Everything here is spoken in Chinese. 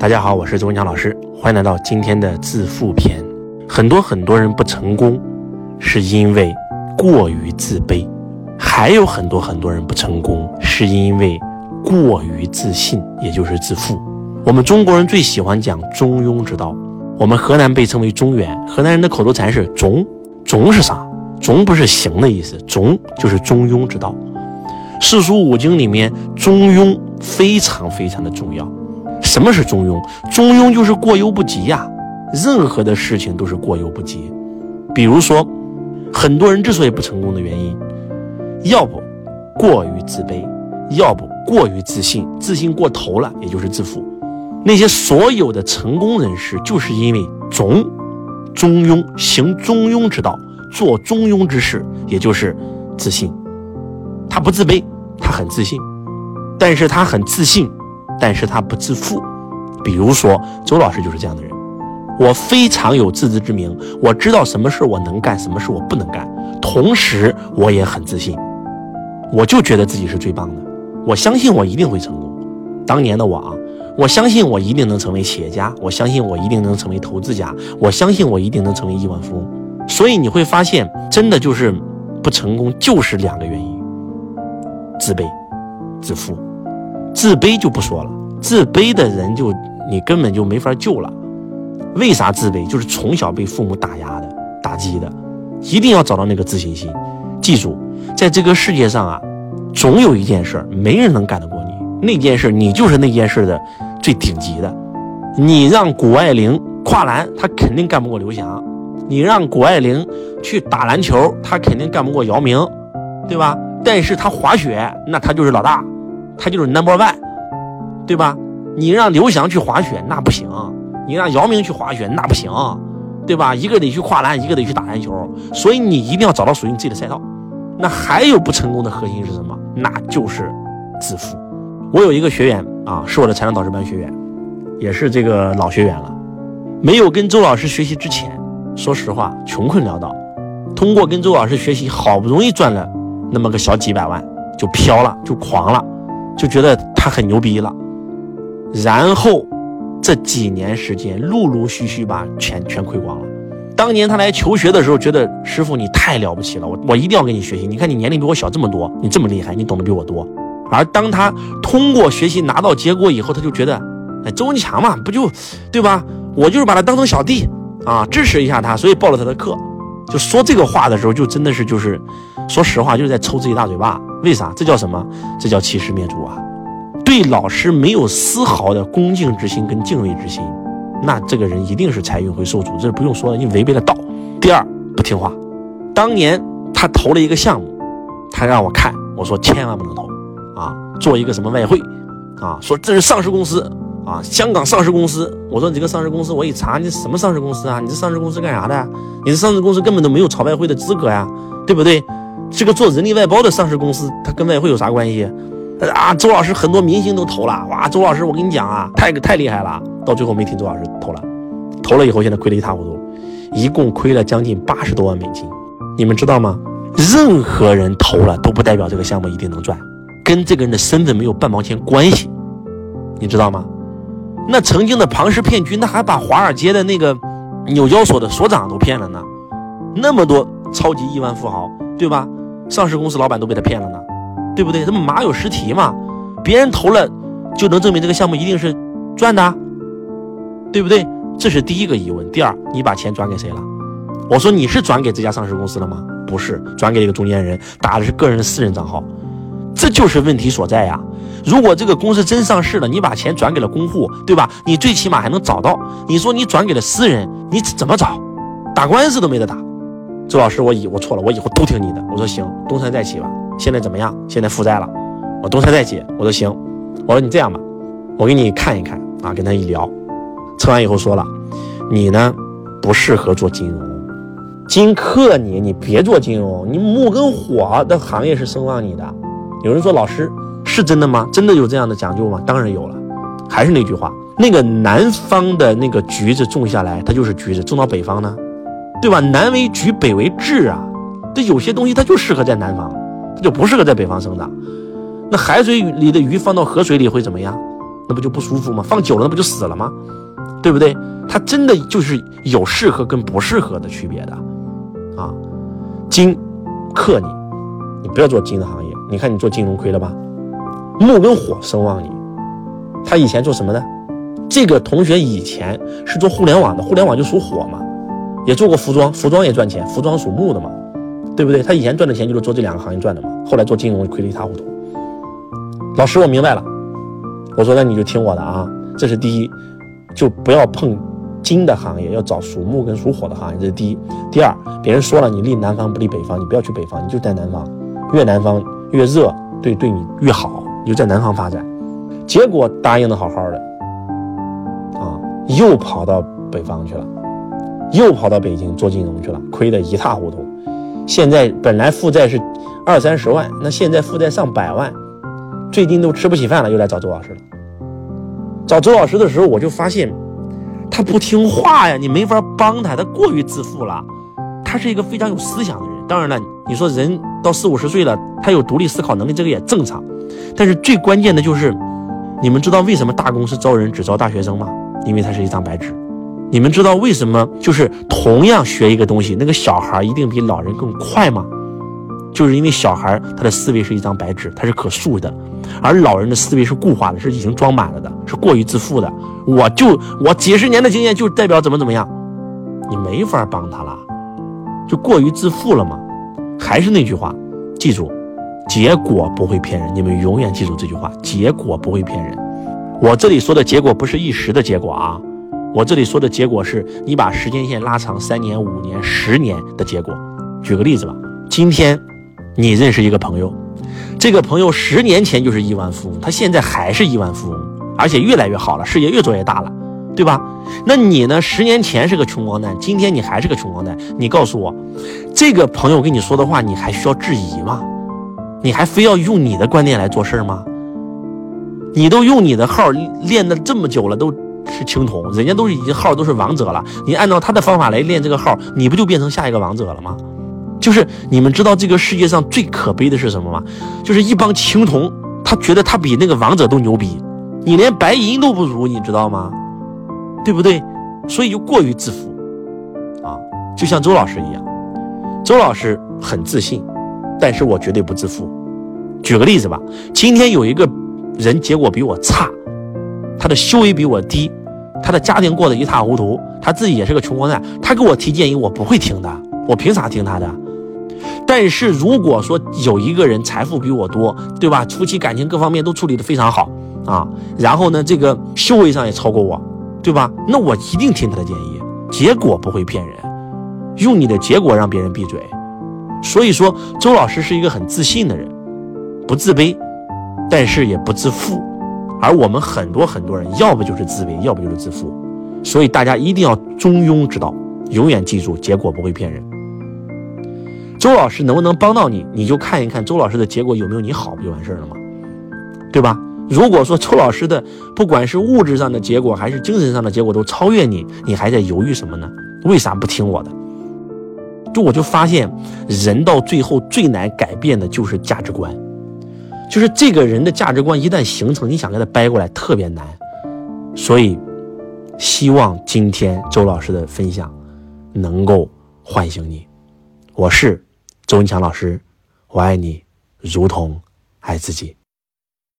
大家好，我是周文强老师，欢迎来到今天的致富篇。很多很多人不成功，是因为过于自卑；还有很多很多人不成功，是因为过于自信，也就是自负。我们中国人最喜欢讲中庸之道，我们河南被称为中原，河南人的口头禅是“中”。中是啥？中不是行的意思，中就是中庸之道。四书五经里面，中庸非常非常的重要。什么是中庸？中庸就是过犹不及呀，任何的事情都是过犹不及。比如说，很多人之所以不成功的原因，要不过于自卑，要不过于自信，自信过头了，也就是自负。那些所有的成功人士，就是因为中中庸，行中庸之道，做中庸之事，也就是自信。他不自卑，他很自信，但是他很自信。但是他不自负，比如说周老师就是这样的人，我非常有自知之明，我知道什么事我能干，什么事我不能干，同时我也很自信，我就觉得自己是最棒的，我相信我一定会成功。当年的我啊，我相信我一定能成为企业家，我相信我一定能成为投资家，我相信我一定能成为亿万富翁。所以你会发现，真的就是不成功就是两个原因：自卑、自负。自卑就不说了，自卑的人就你根本就没法救了。为啥自卑？就是从小被父母打压的、打击的，一定要找到那个自信心。记住，在这个世界上啊，总有一件事没人能干得过你，那件事你就是那件事的最顶级的。你让谷爱凌跨栏，她肯定干不过刘翔；你让谷爱凌去打篮球，她肯定干不过姚明，对吧？但是她滑雪，那她就是老大。他就是 number one，对吧？你让刘翔去滑雪那不行，你让姚明去滑雪那不行，对吧？一个得去跨栏，一个得去打篮球，所以你一定要找到属于你自己的赛道。那还有不成功的核心是什么？那就是自负。我有一个学员啊，是我的财商导师班学员，也是这个老学员了。没有跟周老师学习之前，说实话穷困潦倒。通过跟周老师学习，好不容易赚了那么个小几百万，就飘了，就狂了。就觉得他很牛逼了，然后这几年时间陆陆续续把钱全亏光了。当年他来求学的时候，觉得师傅你太了不起了，我我一定要跟你学习。你看你年龄比我小这么多，你这么厉害，你懂得比我多。而当他通过学习拿到结果以后，他就觉得，哎，周文强嘛，不就对吧？我就是把他当成小弟啊，支持一下他，所以报了他的课。就说这个话的时候，就真的是就是，说实话就是在抽自己大嘴巴。为啥？这叫什么？这叫欺师灭祖啊！对老师没有丝毫的恭敬之心跟敬畏之心，那这个人一定是财运会受阻，这是不用说的，你违背了道。第二，不听话。当年他投了一个项目，他让我看，我说千万不能投啊！做一个什么外汇啊？说这是上市公司啊，香港上市公司。我说你这个上市公司，我一查，你什么上市公司啊？你这上市公司干啥的？你这上市公司根本都没有炒外汇的资格呀，对不对？这个做人力外包的上市公司，它跟外汇有啥关系？啊，周老师很多明星都投了，哇，周老师我跟你讲啊，太太厉害了，到最后没听周老师投了，投了以后现在亏得一塌糊涂，一共亏了将近八十多万美金，你们知道吗？任何人投了都不代表这个项目一定能赚，跟这个人的身份没有半毛钱关系，你知道吗？那曾经的庞氏骗局，那还把华尔街的那个纽交所的所长都骗了呢，那么多超级亿万富豪，对吧？上市公司老板都被他骗了呢，对不对？这不马有失蹄嘛，别人投了就能证明这个项目一定是赚的，对不对？这是第一个疑问。第二，你把钱转给谁了？我说你是转给这家上市公司了吗？不是，转给一个中间人，打的是个人私人账号，这就是问题所在呀。如果这个公司真上市了，你把钱转给了公户，对吧？你最起码还能找到。你说你转给了私人，你怎么找？打官司都没得打。周老师，我以我错了，我以后都听你的。我说行，东山再起吧。现在怎么样？现在负债了，我东山再起。我说行，我说你这样吧，我给你看一看啊。跟他一聊，测完以后说了，你呢不适合做金融，金克你，你别做金融。你木跟火的行业是声望你的。有人说老师是真的吗？真的有这样的讲究吗？当然有了。还是那句话，那个南方的那个橘子种下来，它就是橘子；种到北方呢？对吧？南为橘，北为枳啊，这有些东西它就适合在南方，就不适合在北方生长。那海水里的鱼放到河水里会怎么样？那不就不舒服吗？放久了那不就死了吗？对不对？它真的就是有适合跟不适合的区别的啊。金克你，你不要做金的行业。你看你做金融亏了吧？木跟火生旺你。他以前做什么的？这个同学以前是做互联网的，互联网就属火嘛，也做过服装，服装也赚钱，服装属木的嘛，对不对？他以前赚的钱就是做这两个行业赚的嘛，后来做金融亏得一塌糊涂。老师，我明白了。我说那你就听我的啊，这是第一，就不要碰金的行业，要找属木跟属火的行业，这是第一。第二，别人说了你立南方不立北方，你不要去北方，你就在南方，越南方越热，对对你越好，你就在南方发展。结果答应的好好的，啊，又跑到北方去了，又跑到北京做金融去了，亏得一塌糊涂。现在本来负债是二三十万，那现在负债上百万。最近都吃不起饭了，又来找周老师了。找周老师的时候，我就发现他不听话呀，你没法帮他，他过于自负了。他是一个非常有思想的人。当然了，你说人到四五十岁了，他有独立思考能力，这个也正常。但是最关键的就是，你们知道为什么大公司招人只招大学生吗？因为他是一张白纸。你们知道为什么就是同样学一个东西，那个小孩一定比老人更快吗？就是因为小孩他的思维是一张白纸，他是可塑的，而老人的思维是固化的，是已经装满了的，是过于自负的。我就我几十年的经验就代表怎么怎么样，你没法帮他了，就过于自负了嘛。还是那句话，记住，结果不会骗人，你们永远记住这句话，结果不会骗人。我这里说的结果不是一时的结果啊，我这里说的结果是你把时间线拉长三年、五年、十年的结果。举个例子吧，今天。你认识一个朋友，这个朋友十年前就是亿万富翁，他现在还是亿万富翁，而且越来越好了，事业越做越大了，对吧？那你呢？十年前是个穷光蛋，今天你还是个穷光蛋。你告诉我，这个朋友跟你说的话，你还需要质疑吗？你还非要用你的观点来做事吗？你都用你的号练的这么久了，都是青铜，人家都是已经号都是王者了，你按照他的方法来练这个号，你不就变成下一个王者了吗？就是你们知道这个世界上最可悲的是什么吗？就是一帮青铜，他觉得他比那个王者都牛逼，你连白银都不如，你知道吗？对不对？所以就过于自负啊，就像周老师一样，周老师很自信，但是我绝对不自负。举个例子吧，今天有一个人结果比我差，他的修为比我低，他的家庭过得一塌糊涂，他自己也是个穷光蛋，他给我提建议，我不会听的，我凭啥听他的？但是如果说有一个人财富比我多，对吧？夫妻感情各方面都处理得非常好啊，然后呢，这个修为上也超过我，对吧？那我一定听他的建议，结果不会骗人，用你的结果让别人闭嘴。所以说，周老师是一个很自信的人，不自卑，但是也不自负。而我们很多很多人，要不就是自卑，要不就是自负。所以大家一定要中庸之道，永远记住，结果不会骗人。周老师能不能帮到你？你就看一看周老师的结果有没有你好，不就完事儿了吗？对吧？如果说周老师的不管是物质上的结果还是精神上的结果都超越你，你还在犹豫什么呢？为啥不听我的？就我就发现，人到最后最难改变的就是价值观，就是这个人的价值观一旦形成，你想给他掰过来特别难。所以，希望今天周老师的分享能够唤醒你。我是。周文强老师，我爱你，如同爱自己。